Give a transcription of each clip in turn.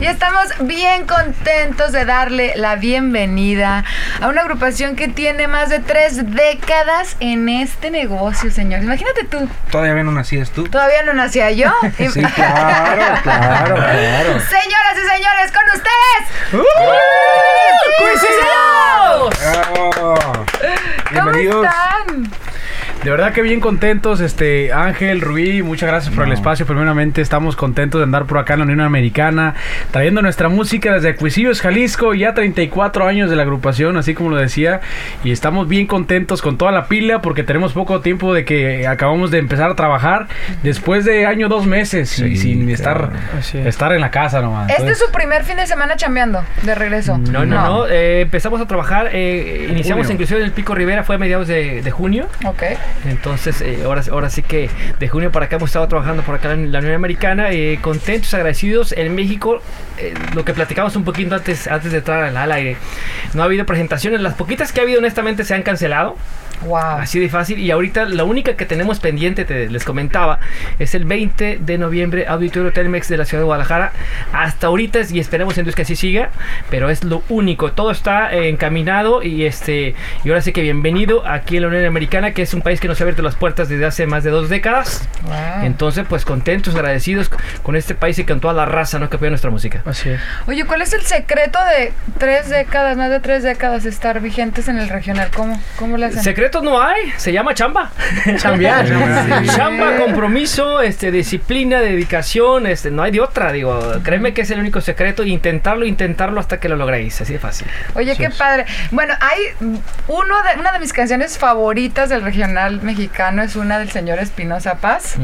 Y estamos bien contentos de darle la bienvenida a una agrupación que tiene más de tres décadas en este negocio, señores. Imagínate tú. Todavía no nacías tú. Todavía no nacía yo. Sí, claro, claro, claro. Señoras y señores, con ustedes. ¡Uh! Bravo. ¿Cómo Bienvenidos. están? De verdad que bien contentos, este Ángel, Rubí, muchas gracias por el espacio. Primeramente estamos contentos de andar por acá en la Unión Americana, trayendo nuestra música desde Cuisillos, Jalisco, ya 34 años de la agrupación, así como lo decía, y estamos bien contentos con toda la pila porque tenemos poco tiempo de que acabamos de empezar a trabajar después de año dos meses y Sí, sin claro. estar estar en la casa nomás. Este es su primer fin de semana chambeando de regreso. No, no, no. eh, empezamos a trabajar, eh, iniciamos Junio. inclusive en el Pico Rivera, fue a mediados de, de junio. Ok. Entonces, eh, ahora, ahora sí que de junio para acá hemos estado trabajando por acá en la Unión Americana, eh, contentos, agradecidos. En México, eh, lo que platicamos un poquito antes, antes de entrar al, al aire, no ha habido presentaciones. Las poquitas que ha habido, honestamente, se han cancelado. Wow. Así de fácil. Y ahorita la única que tenemos pendiente, te, les comentaba, es el 20 de noviembre, Auditorio Telmex de la ciudad de Guadalajara. Hasta ahorita, y esperemos en Dios que así siga, pero es lo único. Todo está eh, encaminado y este y ahora sí que bienvenido aquí en la Unión Americana, que es un país que nos ha abierto las puertas desde hace más de dos décadas. Wow. Entonces, pues contentos, agradecidos con este país y con toda la raza ¿no? que apoya nuestra música. así es. Oye, ¿cuál es el secreto de tres décadas, más de tres décadas, estar vigentes en el regional? ¿Cómo, cómo le hacen? Secretos no hay, se llama chamba. Chambear. Chamba, compromiso, este, disciplina, dedicación, este, no hay de otra, digo, créeme que es el único secreto, intentarlo, intentarlo hasta que lo logréis, así de fácil. Oye, qué padre. Bueno, hay uno de, una de mis canciones favoritas del regional mexicano es una del señor Espinosa Paz.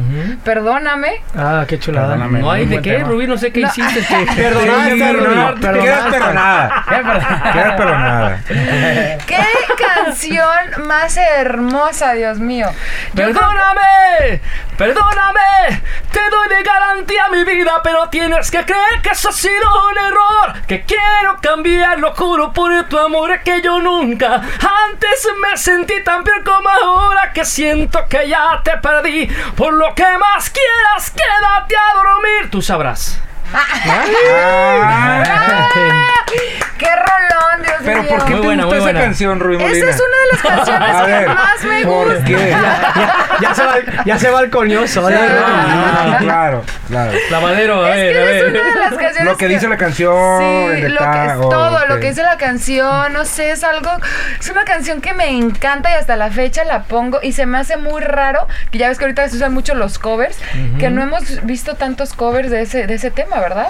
Perdóname. Ah, qué chulada. Perdóname. No hay de qué, tema. Rubí, no sé qué No. hiciste. que- Perdonaste, Sí, Rubí. Quedas perdonada. Quedas perdonada. ¡Qué canción más hermosa, Dios mío! Yo creo que- Perdóname, perdóname, te doy de garantía mi vida, pero tienes que creer que eso ha sido un error, que quiero cambiar, lo juro por tu amor, que yo nunca antes me sentí tan bien como ahora, que siento que ya te perdí, por lo que más quieras, quédate a dormir, tú sabrás. Ah, ¡Qué rolón, Dios Pero mío! ¿por qué Muy te buena, gusta muy esa buena. canción, Rui Molina? Esa es una de las canciones que más me ¿por gusta. qué? Ya se va, ya se va el coñoso. ya, Ah, claro, claro. Lavadero, a Es ver, que a es ver. una de las canciones Lo que dice la canción, Sí, el lo que es oh, todo, lo que dice la canción, no sé, es algo, es una canción que me encanta y hasta la fecha la pongo y se me hace muy raro, que ya ves que ahorita se usan mucho los covers, que no hemos visto tantos covers de ese, de ese tema, ¿verdad?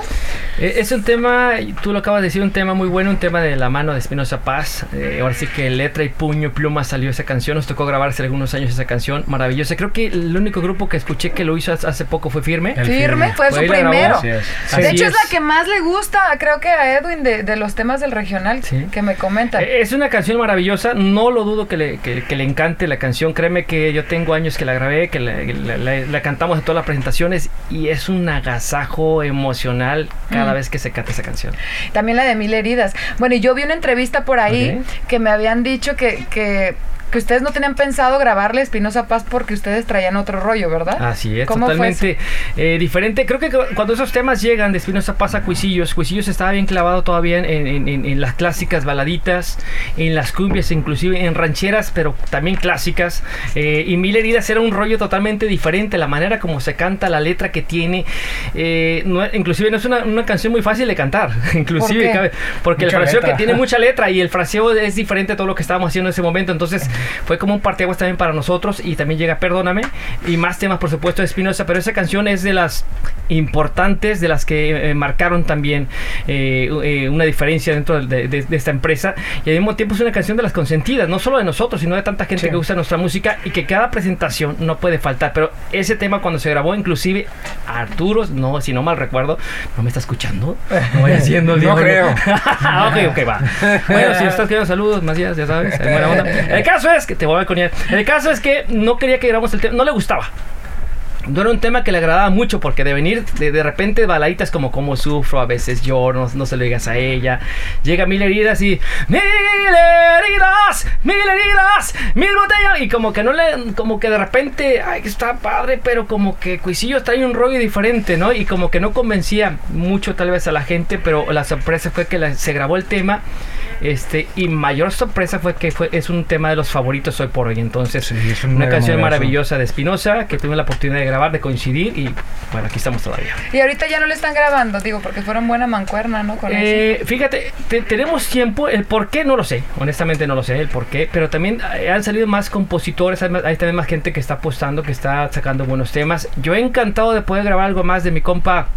Eh, Es un tema, tú lo acabas de decir, un tema muy bueno, un tema de la mano de Espinosa Paz. Eh, ahora sí que letra y puño y pluma salió esa canción. Nos tocó grabar hace algunos años esa canción maravillosa. Creo que el único grupo que escuché que lo hizo hace- poco fue Firme. Firme, Firme. fue su primero. así es. De hecho, es. es. la que más le gusta, creo que a Edwin, de, de los temas del regional, Sí. que me comenta. Eh, Es una canción maravillosa, no lo dudo que le, que- que le encante la canción, créeme que yo tengo años que la grabé, que la, que la- la- la cantamos en todas las presentaciones y es un agasajo emocional cada Mm. vez que se canta esa canción. También la de Mil Heridas. Bueno, y yo vi una entrevista por ahí que me habían dicho que, que, que ustedes no tenían pensado grabarle Espinosa Paz porque ustedes traían otro rollo, ¿verdad? Así es, ¿Cómo fue totalmente eh, diferente. Creo que cu- cuando esos temas llegan de Espinosa pasa a Cuisillos, Cuisillos estaba bien clavado todavía en, en- en- en las clásicas baladitas, en las cumbias, inclusive en rancheras, pero también clásicas. eh, y Mil Heridas era un rollo totalmente diferente, la manera como se canta, la letra que tiene. eh, no- inclusive no es una, una canción muy fácil de cantar, inclusive, qué? cabe- porque Mucha el fraseo letra. que tiene mucha letra y el fraseo es diferente a todo lo que estábamos haciendo en ese momento. Entonces fue como un parteaguas también para nosotros y también llega Perdóname y más temas por supuesto de Espinosa, pero esa canción es de las importantes, de las que eh, marcaron también eh, eh, una diferencia dentro de, de- de esta empresa y al mismo tiempo es una canción de las consentidas, no solo de nosotros, sino de tanta gente Sí. que usa nuestra música y que cada presentación no puede faltar, pero ese tema cuando se grabó inclusive Arturo, no, si no mal recuerdo, no me está escuchando, no voy haciendo el No creo. ok, ok, va. Bueno, si estás queriendo saludos, Macías, ya sabes, en buena onda. El caso es que te voy a balconear. El caso es que no quería que grabamos el tema, no le gustaba. No era un tema que le agradaba mucho porque de venir de, de repente baladitas como como sufro, a veces lloro, no, no se lo digas a ella. Llega mil heridas y mil heridas, mil heridas, mil botellas y como que no le, como que de repente, ay, que está padre, pero como que Cuisillos trae un rollo diferente, ¿no? Y como que no convencía mucho tal vez a la gente, pero la sorpresa fue que la- se grabó el tema. Este, y mayor sorpresa fue que fue, es un tema de los favoritos hoy por hoy. Entonces, Sí, es un una canción maravillosa de Espinosa que tuve la oportunidad de grabar, de coincidir y bueno, aquí estamos todavía. Y ahorita ya no le están grabando, digo, porque fueron buena mancuerna, ¿no? Con eso. Eh, fíjate, te- tenemos tiempo, el por qué no lo sé, honestamente no lo sé el por qué, pero también eh, han salido más compositores, hay, hay también más gente que está apostando, que está sacando buenos temas. Yo he encantado de poder grabar algo más de mi compa.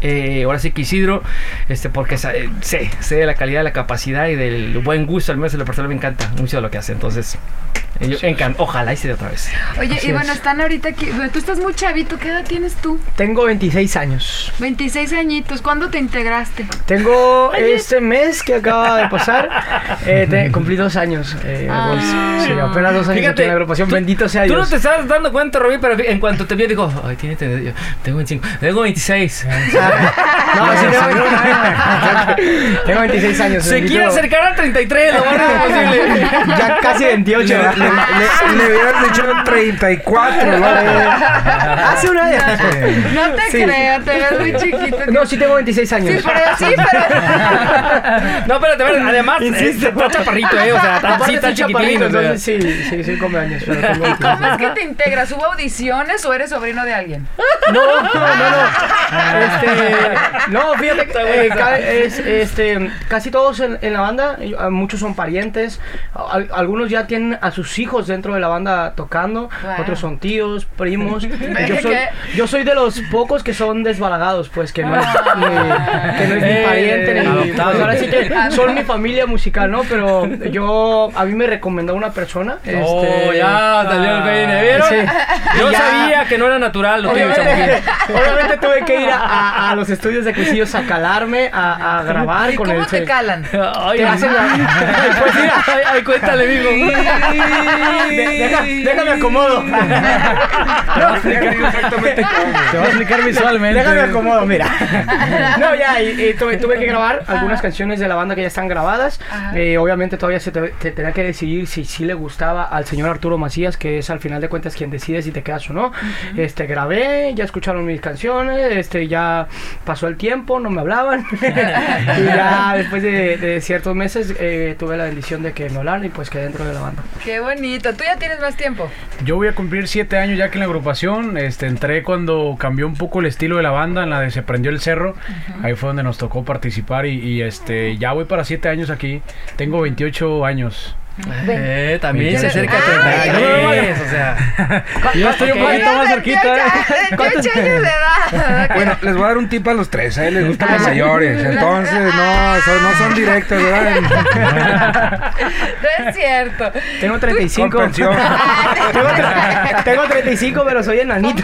Eh, ahora sí que Isidro, este, porque eh, sé, sé de la calidad, de la capacidad y del buen gusto, al menos de la persona me encanta mucho de lo que hace. Entonces, eh, ojalá y se dé otra vez. Oye, así y bueno, es. están ahorita aquí. Tú estás muy chavito, ¿qué edad tienes tú? Tengo 26 años. 26 añitos. ¿Cuándo te integraste? Tengo este mes que acaba de pasar, eh, te- cumplí dos años. eh, Ah. pues, sí, apenas dos años aquí en la agrupación. tú- Bendito sea Tú Dios. no te estabas dando cuenta, Robin, pero en cuanto te vio, dijo, ay, tiene, yo tengo 25, tengo 26. No, sí, tengo, tengo 26 años. Se quiere acercar al 33, lo más posible. Ya casi 28. Le, ¿verdad? Le- le- le hubieras dicho 34, ¿no? Hace un año. No te Sí. creo, te ves muy chiquito. No, sí tengo 26 años. Sí, pero sí, pero. No, ver, además, eh, Insisto. está chaparrito, ¿eh? O sea, está, sí, está chiquitín. o sea. sí, sí, soy come años, pero tengo 26 ¿Cómo es que te integras? ¿Hubo audiciones o eres sobrino de alguien? No, no, no, no. Este, no, fíjate, que, eh, ca- es, este, casi todos en, en la banda, eh, muchos son parientes, al- algunos ya tienen a sus hijos dentro de la banda tocando, Wow. otros son tíos, primos. Yo soy, yo soy de los pocos que son desbalagados, pues que no es, ni, que no es ni Eh, pariente, ni, adoptado. pues ahora sí que son mi familia musical, ¿no? Pero yo, a mí me recomendó una persona. Oh, este, ya salió el peine, ¿vieron? Sí. Yo ya- sabía que no era natural lo tuyo, Obviamente, tuve que ir a, a- a los estudios de Cuisillos a calarme, a, a grabar ¿Y con cómo el te ce- calan? Ay, Te hacen la- Pues mira, ay, ay, cuéntale, mijo. Déjame acomodo. No, exactamente cómo. Te voy a explicar visualmente. Déjame acomodo, mira. No, ya, y, y tuve, tuve que grabar algunas canciones de la banda que ya están grabadas. Eh, obviamente todavía se te, te tenía que decidir si sí le gustaba al señor Arturo Macías, que es al final de cuentas quien decide si te quedas o no. Este, grabé, ya escucharon mis canciones, este, ya pasó el tiempo, no me hablaban. y ya después de, de ciertos meses eh, tuve la bendición de que me hablaran y pues quedé dentro de la banda. Qué bonito. Tú ya tienes más tiempo. Yo voy a cumplir siete años ya que en la agrupación. Este, entré cuando cambió un poco el estilo de la banda, en la de Se Prendió el Cerro. Ahí fue donde nos tocó participar y, y, este, ya voy para siete años aquí. Tengo 28 años. Eh, también se acerca a Ay, 33, o sea. Yo estoy un poquito más cerquita. ¿eh? 28 años de edad. Bueno, les voy a dar un tip a los tres, a él les gustan los mayores, entonces no, son, no son directos, ¿verdad? No es cierto. Tengo 35. Con pensión. tengo, tre- tengo 35, pero soy enanito.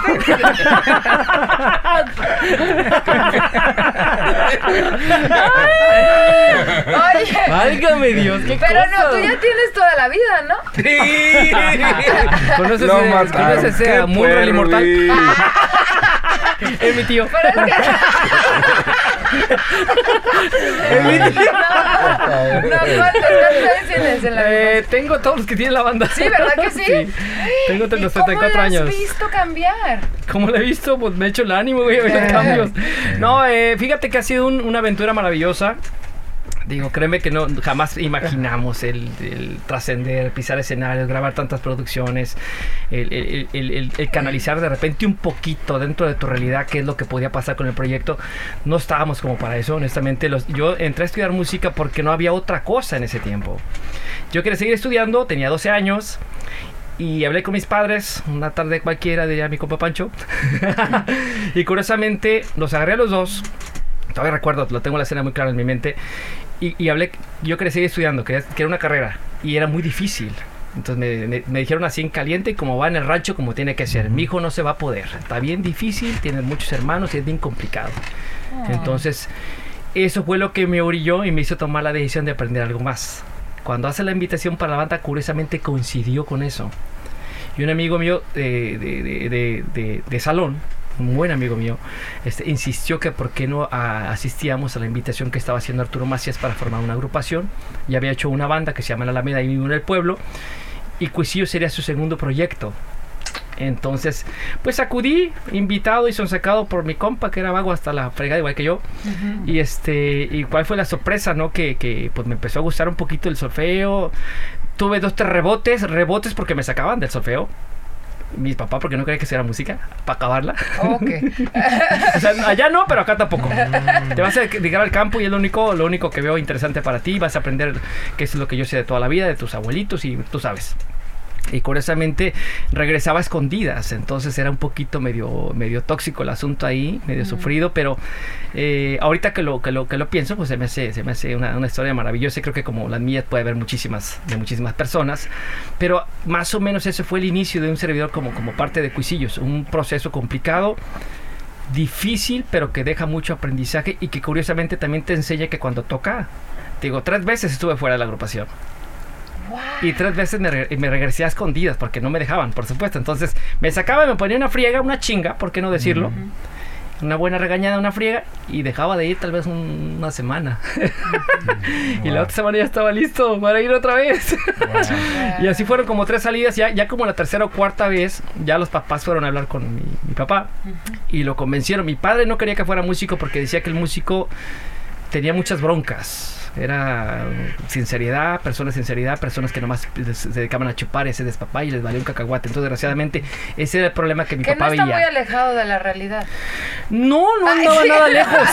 Válgame Dios, qué Pero cosa. no, tú ya tienes toda la vida, ¿no? ¿Conoces, Lo ese- mataron. ¿conoces ese Qué a Munro, el inmortal? Es mi tío. Pero es que. Es mi tío. No, ¿cuántos cuántos años tienes en la Eh, tengo todos los que tiene la banda. Sí, ¿verdad que sí? Tengo ¿Y los cómo 34 la años. has visto cambiar? Como lo he visto, pues me he hecho el ánimo, güey, a ver los cambios. No, eh, fíjate que ha sido un- una aventura maravillosa. Digo, créeme que no jamás imaginamos el, trascender, pisar escenarios, grabar tantas producciones, el, canalizar de repente un poquito dentro de tu realidad qué es lo que podía pasar con el proyecto. No estábamos como para eso, honestamente. Yo entré a estudiar música porque no había otra cosa en ese tiempo. Yo quería seguir estudiando, tenía 12 años y hablé con mis padres una tarde cualquiera, diría mi compa Pancho. y curiosamente los agarré a los dos. Todavía recuerdo, lo tengo la escena muy clara en mi mente. Y, y hablé, yo seguir estudiando, quería, quería una carrera. Y era muy difícil. Entonces me, me- me dijeron así en caliente, como va en el rancho, como tiene que ser. Mi hijo no se va a poder. Está bien difícil, tiene muchos hermanos y es bien complicado. Entonces, eso fue lo que me orilló y me hizo tomar la decisión de aprender algo más. Cuando hace la invitación para la banda, curiosamente coincidió con eso. Y un amigo mío de, de- de- de- de- de salón, un buen amigo mío, este, insistió que por qué no ah, asistíamos a la invitación que estaba haciendo Arturo Macías para formar una agrupación. Ya había hecho una banda que se llama La Alameda ahí mismo en el pueblo. Y Cuisillo sería su segundo proyecto. Entonces, pues acudí, invitado y sonsacado por mi compa, que era vago hasta la fregada, igual que yo. Y este, y cuál fue la sorpresa, ¿no? Que, que pues me empezó a gustar un poquito el solfeo. Tuve dos, tres rebotes, rebotes porque me sacaban del solfeo. Mi papá porque no quería que hiciera música, para acabarla. Ok. O sea, allá no, pero acá tampoco. Te vas a dedicar al campo y es lo único, lo único que veo interesante para ti. Vas a aprender qué es lo que yo sé de toda la vida, de tus abuelitos y tú sabes. Y curiosamente regresaba a escondidas, entonces era un poquito medio, medio tóxico el asunto ahí, medio sufrido, pero eh, ahorita que lo, que lo que lo pienso, pues se me hace, se me hace una, una historia maravillosa. y Creo que como las mías puede haber muchísimas, de muchísimas personas, pero más o menos ese fue el inicio de un servidor como, como parte de Cuisillos, un proceso complicado, difícil, pero que deja mucho aprendizaje y que curiosamente también te enseña que cuando toca, te digo, tres veces estuve fuera de la agrupación. Y tres veces me, re- me regresé a escondidas porque no me dejaban, por supuesto. Entonces me sacaba, me ponía una friega, una chinga, ¿por qué no decirlo? Una buena regañada, una friega, y dejaba de ir tal vez un- una semana. y la otra semana ya estaba listo para ir otra vez. y así fueron como tres salidas, ya, ya como la tercera o cuarta vez, ya los papás fueron a hablar con mi, mi papá y lo convencieron. Mi padre no quería que fuera músico porque decía que el músico tenía muchas broncas. Era sinceridad, personas sinceridad, personas que nomás se dedicaban a chupar ese despapá y les valía un cacahuate. Entonces, desgraciadamente, ese era el problema que mi Que no papá está veía. muy alejado de la realidad. No, no andaba nada lejos.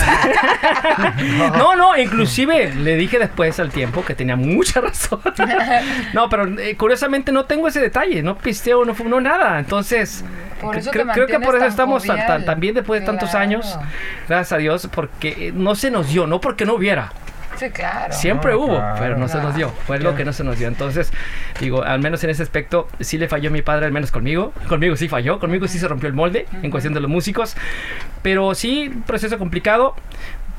no, no, inclusive le dije después al tiempo que tenía mucha razón. no, pero eh, curiosamente no tengo ese detalle, no pisteo, no fumo, no nada. Entonces, creo, que por eso tan estamos tan- tan- jovial. también después de tantos años, gracias a Dios, porque no se nos dio, no porque no hubiera. Sí, claro. Siempre No, hubo, claro. pero no se nos dio. Fue lo que no se nos dio. Entonces, digo, al menos en ese aspecto, sí le falló mi padre, al menos conmigo. Conmigo sí falló, conmigo sí se rompió el molde en cuestión de los músicos. Pero sí, proceso complicado,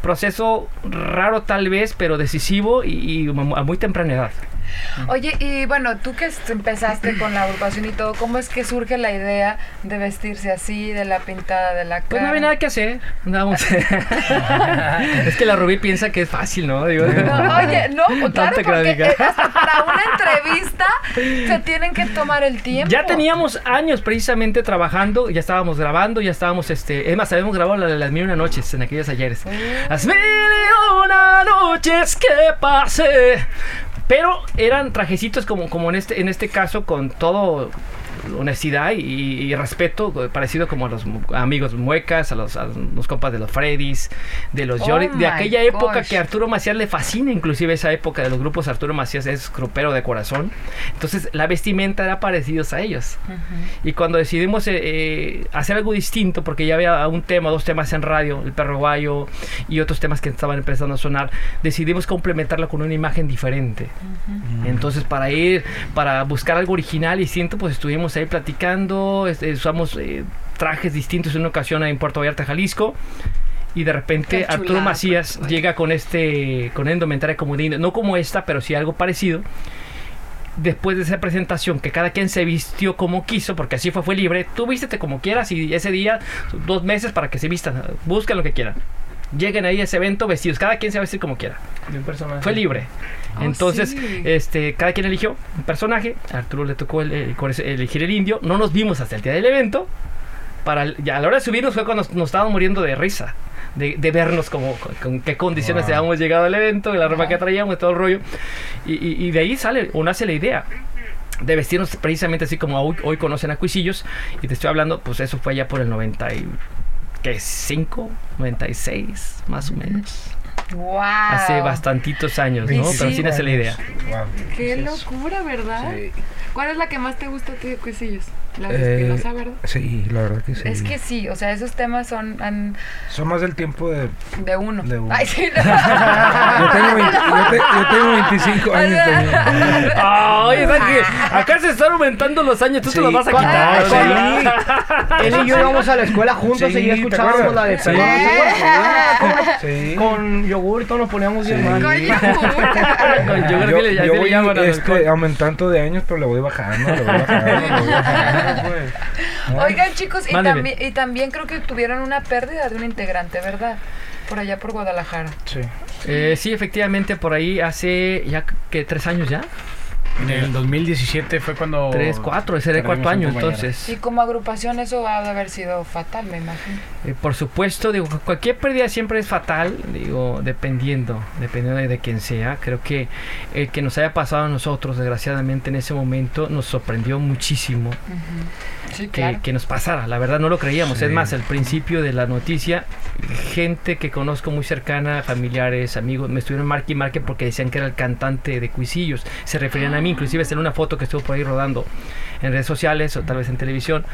proceso raro tal vez, pero decisivo y, y a muy temprana edad. Oye, y bueno, tú que empezaste con la agrupación y todo, ¿cómo es que surge la idea de vestirse así, de la pintada de la cara? Pues no había nada que hacer. Andábamos. es que la Rubí piensa que es fácil, ¿no? Digo, No, oye, no, claro, Tanta porque eh, hasta para una entrevista se tienen que tomar el tiempo. Ya teníamos años precisamente trabajando, ya estábamos grabando, ya estábamos, este, es más, habíamos grabado la de las mil y una noches en aquellos ayeres. Las mil y una noches que pasé. Pero eran trajecitos como, como en este, en este caso con todo honestidad y, y respeto, parecido como a los amigos muecas, a los, a los compas de los Freddys, de los Oh de aquella época gosh. que a Arturo Macías le fascina, inclusive esa época de los grupos Arturo Macías es grupero de corazón. Entonces la vestimenta era parecidos a ellos. Y cuando decidimos eh, eh, hacer algo distinto, porque ya había un tema, dos temas en radio, El Perro Guayo y otros temas que estaban empezando a sonar, decidimos complementarlo con una imagen diferente. Entonces para ir, para buscar algo original y distinto, pues estuvimos ahí platicando, este, usamos eh, trajes distintos en una ocasión en Puerto Vallarta, Jalisco. Y de repente Arturo Macías Vallarta. llega con este, con indumentaria como de, no como esta, pero sí algo parecido después de esa presentación que cada quien se vistió como quiso, porque así fue, fue libre, tú vístete como quieras y ese día, dos meses para que se vistan, busquen lo que quieran. Lleguen ahí a ese evento vestidos, cada quien se va a vestir como quiera. De un personaje. Fue libre. Oh, Entonces, sí. este, cada quien eligió un personaje. A Arturo le tocó el- el- ese- elegir el indio. No nos vimos hasta el día del evento. Para el- ya a la hora de subirnos fue cuando nos, nos estábamos muriendo de risa. De, de vernos como con, con qué condiciones Wow. habíamos llegado al evento, y la ropa que traíamos y todo el rollo. Y, y- y de ahí sale o nace la idea de vestirnos precisamente así como hoy, hoy conocen a Cuisillos. Y te estoy hablando, pues eso fue allá por el 95, 96, más o menos. Wow. Hace bastantitos años, ¿no? Sí, Pero sí. sí nace la idea. Wow. Qué locura, ¿verdad? Sí. ¿Cuál es la que más te gusta a ti de Cuisillos? Eh, Espinosa, ¿verdad? Sí, la verdad que sí. Es que sí, o sea, esos temas son han- Son más del tiempo de... de uno. De uno. Ay, sí, no. Yo tengo, 20 yo te- yo tengo 25 años también. Ay, que acá se están aumentando los años, tú te Sí. los vas a quitar. Sí. Él y yo íbamos a la escuela juntos Sí, y ya ¿te escuchábamos la de Sí. ¿te? Sí. Con yogur y todos nos poníamos bien Sí. mal. Con yogur Yo, que le- ya yo voy este, aumentando de años, pero le voy bajando, le voy bajando, le voy bajando, Oigan, chicos, y, Mándeme. también, y también creo que tuvieron una pérdida de un integrante, ¿verdad? Por allá por Guadalajara. Sí. Eh, sí, efectivamente, por ahí hace ya que tres años ya. En el 2017 fue cuando. Tres, cuatro, ese de perdimos cuarto año, entonces. Y como agrupación eso va a haber sido fatal, me imagino. Eh, por supuesto, digo, cualquier pérdida siempre es fatal, digo, dependiendo, dependiendo de, de quién sea. Creo que el que nos haya pasado a nosotros, desgraciadamente, en ese momento, nos sorprendió muchísimo Sí, que, claro. que nos pasara. La verdad no lo creíamos. Sí. Es más, al principio de la noticia, gente que conozco muy cercana, familiares, amigos, me estuvieron marque y marque porque decían que era el cantante de Cuisillos. Se referían a mí, inclusive en una foto que estuvo por ahí rodando en redes sociales o tal vez en televisión.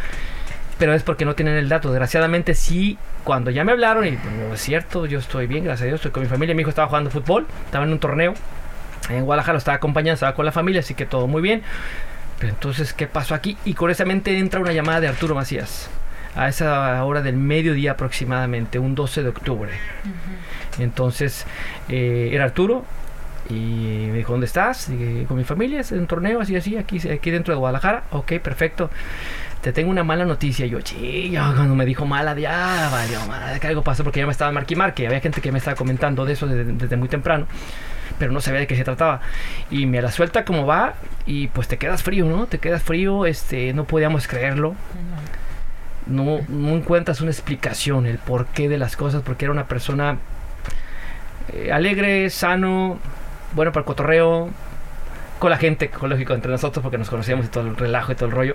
Pero es porque no tienen el dato. Desgraciadamente sí, cuando ya me hablaron, y no es cierto, yo estoy bien, gracias a Dios, estoy con mi familia. Mi hijo estaba jugando fútbol, estaba en un torneo. En Guadalajara lo estaba acompañando, estaba con la familia, así que todo muy bien. Pero entonces, ¿qué pasó aquí? Y curiosamente entra una llamada de Arturo Macías. A esa hora del mediodía aproximadamente, un 12 de octubre. Entonces, eh, era Arturo. Y me dijo, ¿dónde estás? Dije, con mi familia, es en un torneo, así, así, aquí, aquí dentro de Guadalajara. Ok, perfecto. Te tengo una mala noticia. Y yo, yo, cuando me dijo mala, ya valió, madre, que algo pasó porque ya me estaba marque y marque. Había gente que me estaba comentando de eso desde, desde muy temprano pero no sabía de qué se trataba. Y me la suelta como va y pues te quedas frío, ¿no? Te quedas frío, este, no podíamos creerlo. No, no encuentras una explicación, el porqué de las cosas, porque era una persona eh, alegre, sano, bueno para el cotorreo, con la gente, lógico, entre nosotros, porque nos conocíamos y todo el relajo y todo el rollo,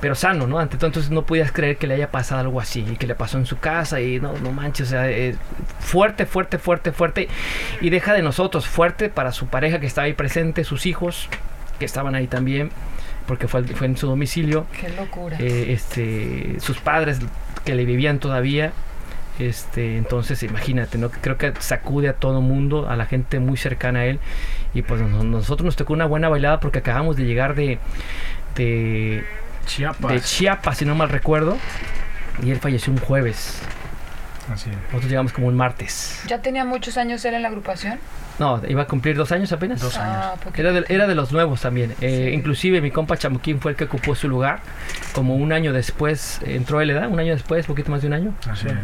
pero sano, ¿no? Ante todo, entonces no podías creer que le haya pasado algo así, y que le pasó en su casa, y no, no manches, o sea, eh, fuerte, fuerte, fuerte, fuerte, y deja de nosotros, fuerte para su pareja que estaba ahí presente, sus hijos, que estaban ahí también, porque fue, fue en su domicilio, Qué locura. eh, este, sus padres que le vivían todavía. Este, entonces imagínate, ¿no? Creo que sacude a todo mundo, a la gente muy cercana a él. Y pues no- nosotros nos tocó una buena bailada porque acabamos de llegar de, de, Chiapas. de Chiapas, si no mal recuerdo. Y él falleció un jueves. Así es. Nosotros llegamos como un martes. ¿Ya tenía muchos años él en la agrupación? No, iba a cumplir dos años apenas. Dos años. Ah. Era de, era de los nuevos también. Eh, Sí. Inclusive mi compa Chamuquín fue el que ocupó su lugar. Como un año después entró él, ¿edad? Un año después, poquito más de un año. Así es.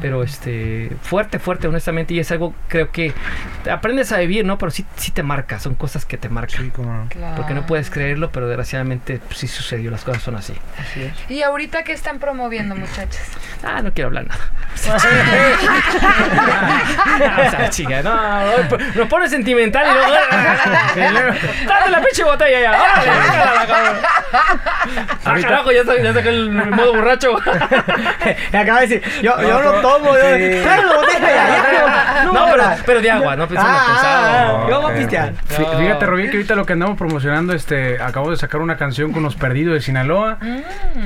Pero este, fuerte, fuerte, honestamente. Y es algo, creo que aprendes a vivir, ¿no? Pero sí, sí te marca, son cosas que te marcan. Sí, como no. Claro. Porque no puedes creerlo, pero desgraciadamente pues, sí sucedió, las cosas son así. ¿Y ahorita qué están promoviendo, muchachos? Ah, no quiero hablar nada. o sea, chica, no, nos pone sentimental y luego. ¡Date la pinche botella ya! ¡Órale! ¡Ah, carajo! Ya sacó, ya sacó el modo borracho. Me acaba de decir, yo, yo no tomo, yo. Sí. La botella ya, ya, No, no, pero, no, pero de agua, no pensamos Ah, pensado. ah, yo voy a pistear. Fí- Fíjate, Rubí, que ahorita lo que andamos promocionando, este, acabo de sacar una canción con los perdidos de Sinaloa.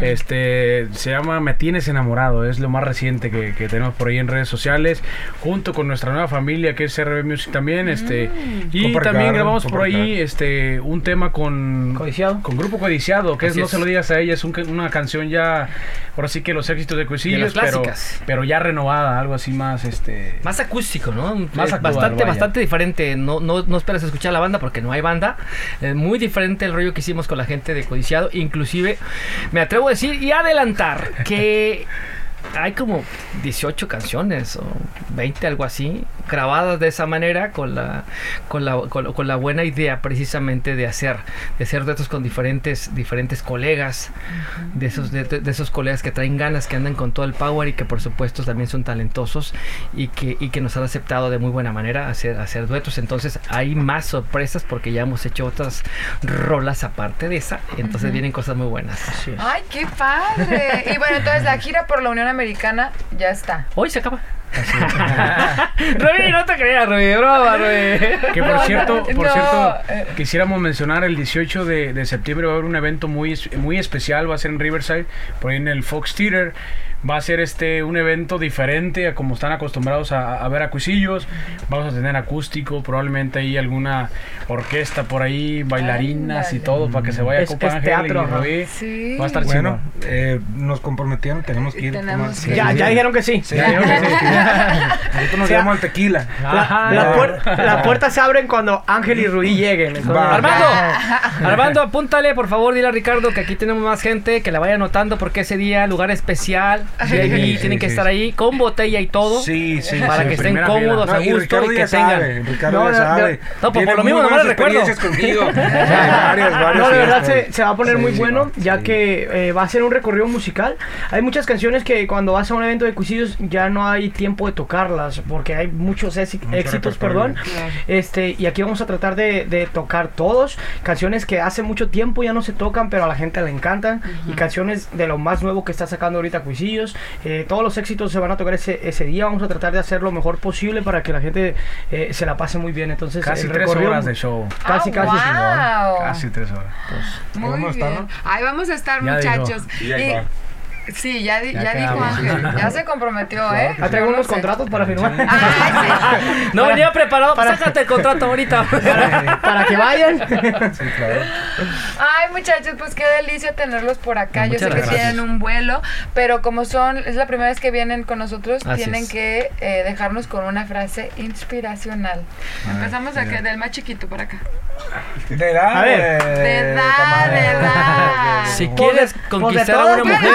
Este, se llama Me Tienes Enamorado, es lo más reciente que, que tenemos por ahí en redes sociales, junto con nuestra nueva familia que es RB Music también, este, y Compa también grabamos por ahí, este, un tema con Codiciado. con Grupo Codiciado, que es Así No es. se lo digas a ella, es un una canción ya, ahora sí que los éxitos de Cuisillos, De las pero, clásicas. pero ya renovada, algo así más, este... Más acústico, ¿no? Más actual, bastante, vaya. bastante diferente. No, no, no esperes escuchar la banda porque no hay banda. Es muy diferente el rollo que hicimos con la gente de Codiciado. Inclusive, me atrevo a decir y adelantar que hay como 18 canciones o 20, algo así, grabadas de esa manera con la, con la, con, con la buena idea precisamente de hacer, de hacer duetos con diferentes, diferentes colegas, de esos, de, de esos colegas que traen ganas, que andan con todo el power y que por supuesto también son talentosos y que, y que nos han aceptado de muy buena manera hacer, hacer duetos. Entonces hay más sorpresas porque ya hemos hecho otras rolas aparte de esa, entonces vienen cosas muy buenas. ¡Ay, qué padre! Y bueno, entonces la gira por la Unión Americana ya está. Hoy se acaba. Rubí, no te creas, Rubí, broma. Que por cierto, por No, cierto, quisiéramos mencionar el 18 de, de septiembre va a haber un evento muy, muy especial, va a ser en Riverside, por ahí en el Fox Theater. Va a ser este un evento diferente a como están acostumbrados a, a ver a Cuisillos. Vamos a tener acústico, probablemente ahí alguna orquesta por ahí, bailarinas y todo para que se vaya Es- Copa es Ángel teatro. Rubí. Sí. Va a estar Bueno, chido. eh, nos comprometieron, tenemos que ir. Tenemos que Ya, ya dijeron que sí. Sí, dijeron que sí. Nosotros nos O sea, llamamos al tequila. La, la puer- las puertas se abren cuando Ángel y Rubí lleguen. entonces-. Armando, Armando, apúntale, por favor, dile a Ricardo que aquí tenemos más gente, que la vaya anotando porque ese día, lugar especial, VIP, sí, tienen que sí, estar sí. ahí con botella y todo. Sí, sí. Para sí. que estén cómodos, No, a y gusto Ricardo y que tengan. sabe, Ricardo No, ya no, sabe. no, pues, Tiene por lo mismo, buenas le recuerdo. varias, varias. No, de verdad se, se va a poner Sí, muy sí, bueno, ya Sí. que eh, va a ser un recorrido musical. Hay muchas canciones que cuando vas a un evento de cuisillos ya no hay tiempo de tocarlas, porque hay muchos éxi- Mucho éxitos, perdón. Este, y aquí vamos a tratar de, de tocar todos, canciones que hace mucho tiempo ya no se tocan, pero a la gente le encantan, y canciones de lo más nuevo que está sacando ahorita Cuisillos. Eh, todos los éxitos se van a tocar ese, ese día, vamos a tratar de hacer lo mejor posible para que la gente eh, se la pase muy bien. Entonces, Casi el tres horas de show. Casi, casi. Ah, wow. Casi tres horas. Muy vamos a estar, bien. ¿no? Ahí vamos a estar, Ya muchachos. Sí, ya, di- Ya ya dijo. Ángel. Ya se comprometió, ¿eh? Ah, traigo no unos sé. contratos para firmar. Ay, No venía preparado, para- sácate el contrato ahorita. para, para que vayan. Sí, claro. Ay, muchachos, pues qué delicia tenerlos por acá. Yo sé que gracias. tienen un vuelo, pero como son, es la primera vez que vienen con nosotros, Así tienen es. que eh, dejarnos con una frase inspiracional. Empezamos mira. acá, del más chiquito por acá. De edad. A ver. De edad, de edad. Si Pues quieres de- conquistar pues a de una mujer,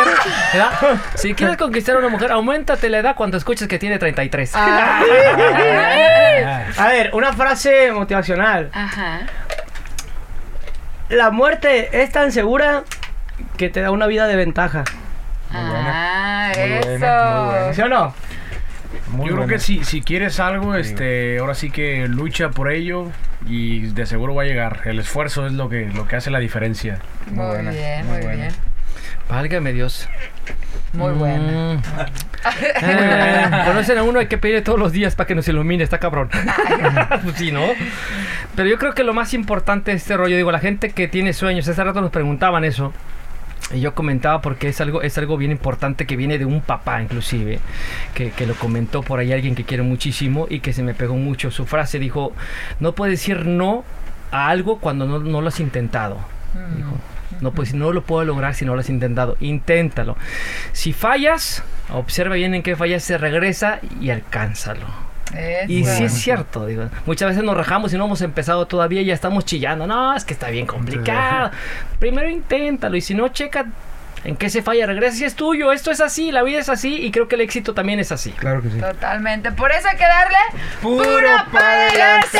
¿verdad? si quieres conquistar a una mujer, aumentate la edad cuando escuches que tiene 33. Ah. A ver, una frase motivacional. Ajá. La muerte es tan segura que te da una vida de ventaja. Muy buena, Ah, muy buena, eso. muy buena. ¿Sí o no? Muy Yo creo que si, si quieres algo, este, ahora sí que lucha por ello y de seguro va a llegar. El esfuerzo es lo que, lo que hace la diferencia. Muy, buena, bien, muy muy, buena. bien. Válgame Dios. Muy buena. Mm. Conocen a uno, hay que pedirle todos los días para que nos ilumine, está cabrón. pues sí, ¿no? Pero yo creo que lo más importante de este rollo, digo, la gente que tiene sueños, hace rato nos preguntaban eso. Y yo comentaba porque es algo, es algo bien importante que viene de un papá inclusive, que, que lo comentó por ahí alguien que quiero muchísimo y que se me pegó mucho. Su frase dijo, no puedes decir no a algo cuando no, no lo has intentado. Dijo, no, pues no lo puedo lograr si no lo has intentado. Inténtalo. Si fallas, observa bien en qué fallas, se regresa y alcánzalo. Y Eso. sí es cierto, digo, muchas veces nos rajamos y no hemos empezado todavía y ya estamos chillando. No, es que está bien complicado. Primero inténtalo y si no, checa en qué se falla, regresa si es tuyo. Esto es así, la vida es así y creo que el éxito también es así. Claro que sí. Totalmente. Por eso hay que darle Puro pa' adelante.